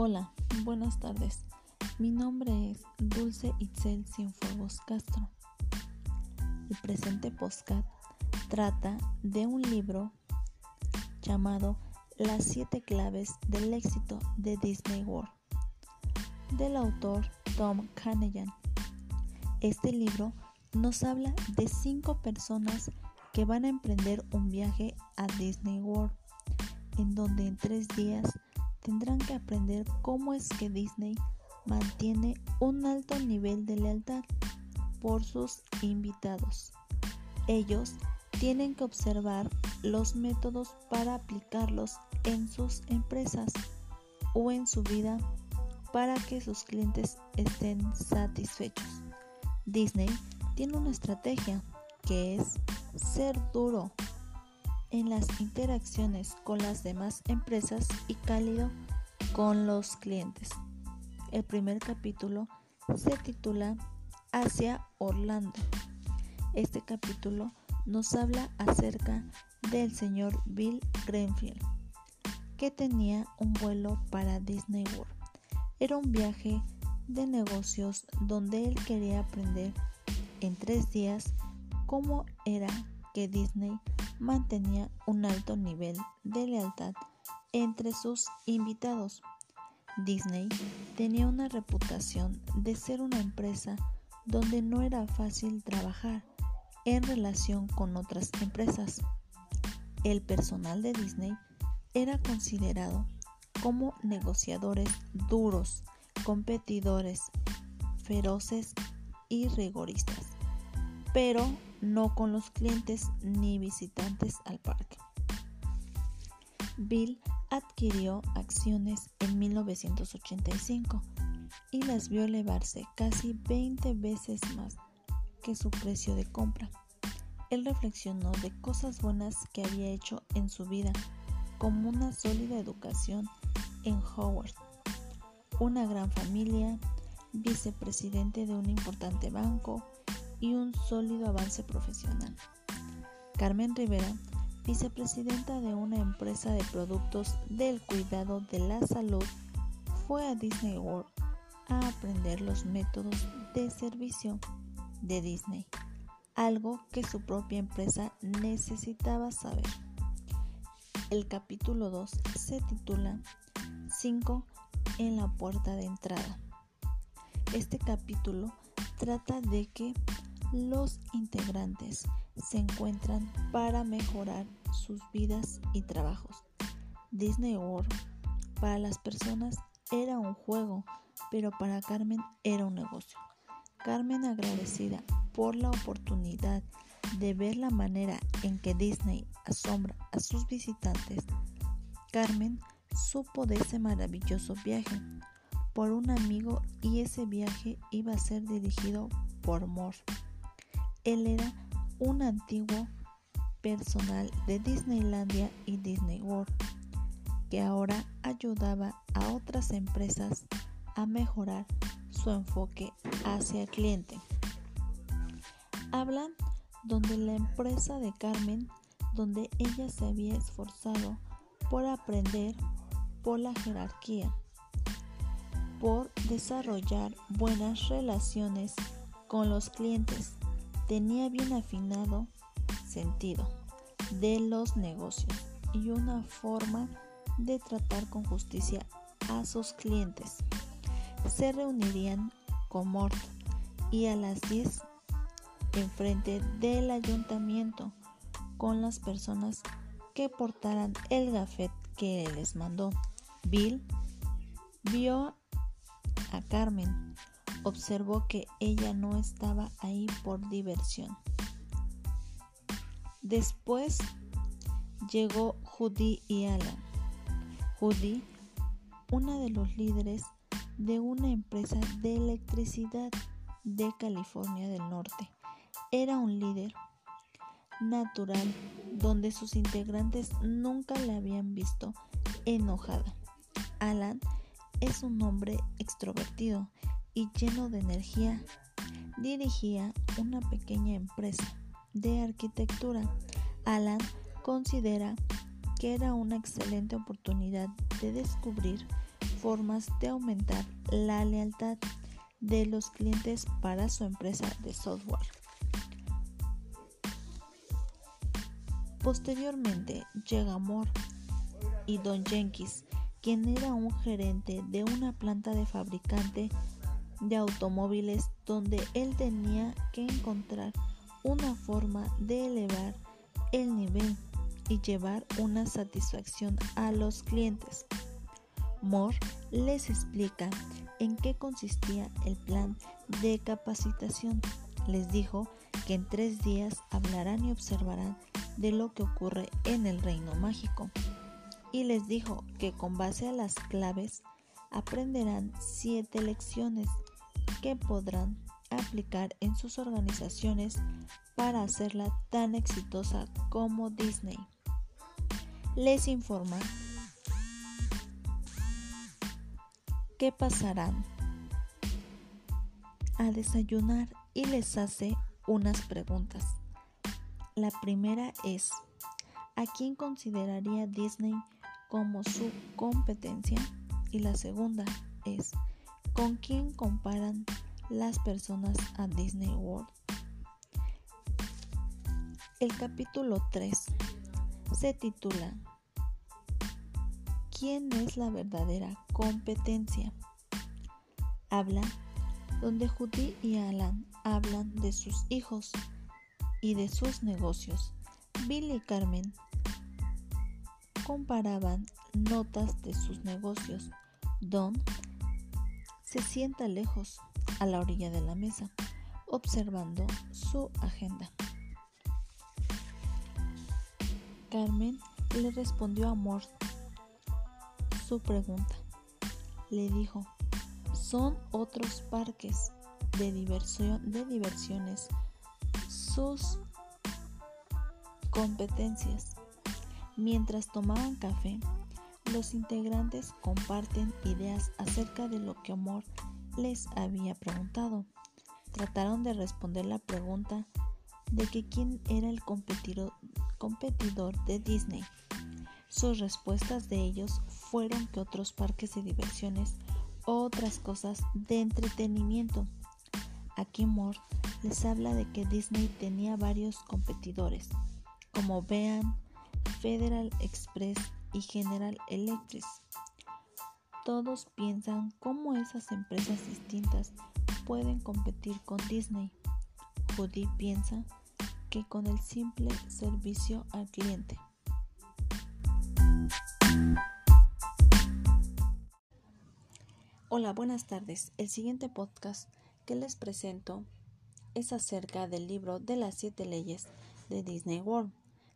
Hola, buenas tardes. Mi nombre es Dulce Itzel Cienfuegos Castro. El presente postcat trata de un libro llamado Las siete claves del éxito de Disney World del autor Tom Canagan. Este libro nos habla de cinco personas que van a emprender un viaje a Disney World, en donde en tres días tendrán que aprender cómo es que Disney mantiene un alto nivel de lealtad por sus invitados. Ellos tienen que observar los métodos para aplicarlos en sus empresas o en su vida para que sus clientes estén satisfechos. Disney tiene una estrategia que es ser duro en las interacciones con las demás empresas y cálido con los clientes. El primer capítulo se titula Hacia Orlando. Este capítulo nos habla acerca del señor Bill Greenfield, que tenía un vuelo para Disney World. Era un viaje de negocios donde él quería aprender en tres días cómo era que Disney mantenía un alto nivel de lealtad entre sus invitados. Disney tenía una reputación de ser una empresa donde no era fácil trabajar en relación con otras empresas. El personal de Disney era considerado como negociadores duros, competidores, feroces y rigoristas, pero no con los clientes ni visitantes al parque. Bill adquirió acciones en 1985 y las vio elevarse casi 20 veces más que su precio de compra. Él reflexionó de cosas buenas que había hecho en su vida, como una sólida educación en Howard, una gran familia, vicepresidente de un importante banco y un sólido avance profesional. Carmen Rivera, vicepresidenta de una empresa de productos del cuidado de la salud, fue a Disney World a aprender los métodos de servicio de Disney, algo que su propia empresa necesitaba saber. El capítulo 2 se titula 5 en la puerta de entrada. Este capítulo trata de que los integrantes se encuentran para mejorar sus vidas y trabajos. Disney World para las personas era un juego, pero para Carmen era un negocio. Carmen agradecida por la oportunidad de ver la manera en que Disney asombra a sus visitantes, Carmen supo de ese maravilloso viaje por un amigo y ese viaje iba a ser dirigido por Moore. Él era un antiguo personal de Disneylandia y Disney World que ahora ayudaba a otras empresas a mejorar su enfoque hacia el cliente. Hablan donde la empresa de Carmen, donde ella se había esforzado por aprender por la jerarquía, por desarrollar buenas relaciones con los clientes tenía bien afinado sentido de los negocios y una forma de tratar con justicia a sus clientes. Se reunirían con Mort y a las 10 enfrente del ayuntamiento con las personas que portaran el gafet que les mandó. Bill vio a Carmen observó que ella no estaba ahí por diversión. Después llegó Judy y Alan. Judy, una de los líderes de una empresa de electricidad de California del Norte, era un líder natural donde sus integrantes nunca la habían visto enojada. Alan es un hombre extrovertido y lleno de energía, dirigía una pequeña empresa de arquitectura. Alan considera que era una excelente oportunidad de descubrir formas de aumentar la lealtad de los clientes para su empresa de software. Posteriormente llega Moore y Don Jenkins, quien era un gerente de una planta de fabricante de automóviles donde él tenía que encontrar una forma de elevar el nivel y llevar una satisfacción a los clientes. Moore les explica en qué consistía el plan de capacitación. Les dijo que en tres días hablarán y observarán de lo que ocurre en el reino mágico. Y les dijo que con base a las claves aprenderán siete lecciones que podrán aplicar en sus organizaciones para hacerla tan exitosa como Disney. Les informa que pasarán a desayunar y les hace unas preguntas. La primera es, ¿a quién consideraría Disney como su competencia? Y la segunda es, ¿con quién comparan las personas a Disney World? El capítulo 3 se titula ¿Quién es la verdadera competencia? Habla donde Judy y Alan hablan de sus hijos y de sus negocios. Bill y Carmen comparaban notas de sus negocios. Don se sienta lejos, a la orilla de la mesa, observando su agenda. Carmen le respondió a Mort su pregunta. Le dijo, son otros parques de, diversión, de diversiones sus competencias. Mientras tomaban café, los integrantes comparten ideas acerca de lo que Amor les había preguntado. Trataron de responder la pregunta de que quién era el competidor, de Disney. Sus respuestas de ellos fueron que otros parques de diversiones o otras cosas de entretenimiento. Aquí Moore les habla de que Disney tenía varios competidores, como Bean, Federal Express y General Electric. Todos piensan cómo esas empresas distintas pueden competir con Disney. Judy piensa que con el simple servicio al cliente. Hola, buenas tardes. El siguiente podcast que les presento es acerca del libro de las siete leyes de Disney World,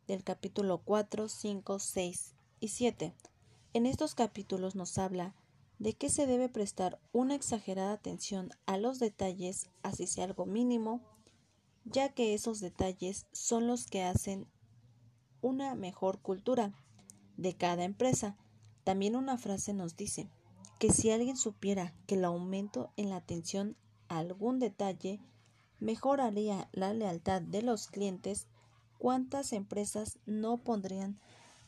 del capítulo 4, 5, 6 y 7. En estos capítulos nos habla de que se debe prestar una exagerada atención a los detalles, así sea algo mínimo, ya que esos detalles son los que hacen una mejor cultura de cada empresa. También una frase nos dice que si alguien supiera que el aumento en la atención a algún detalle mejoraría la lealtad de los clientes, ¿cuántas empresas no pondrían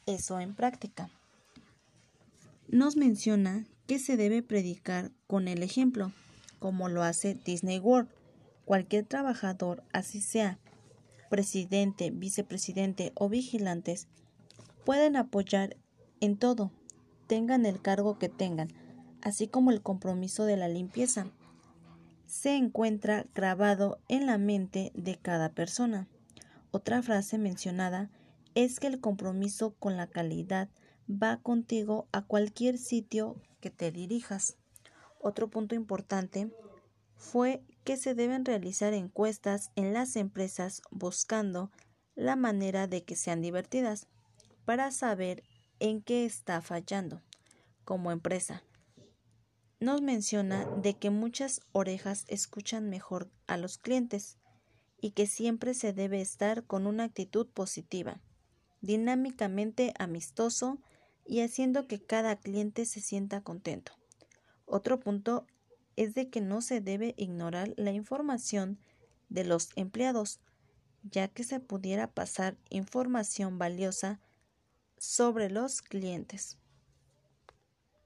eso en práctica? Nos menciona que se debe predicar con el ejemplo, como lo hace Disney World. Cualquier trabajador, así sea presidente, vicepresidente o vigilantes, pueden apoyar en todo, tengan el cargo que tengan, así como el compromiso de la limpieza. Se encuentra grabado en la mente de cada persona. Otra frase mencionada es que el compromiso con la calidad va contigo a cualquier sitio que te dirijas. Otro punto importante fue que se deben realizar encuestas en las empresas buscando la manera de que sean divertidas para saber en qué está fallando como empresa. Nos menciona de que muchas orejas escuchan mejor a los clientes y que siempre se debe estar con una actitud positiva, dinámicamente amistoso y haciendo que cada cliente se sienta contento. Otro punto es de que no se debe ignorar la información de los empleados, ya que se pudiera pasar información valiosa sobre los clientes.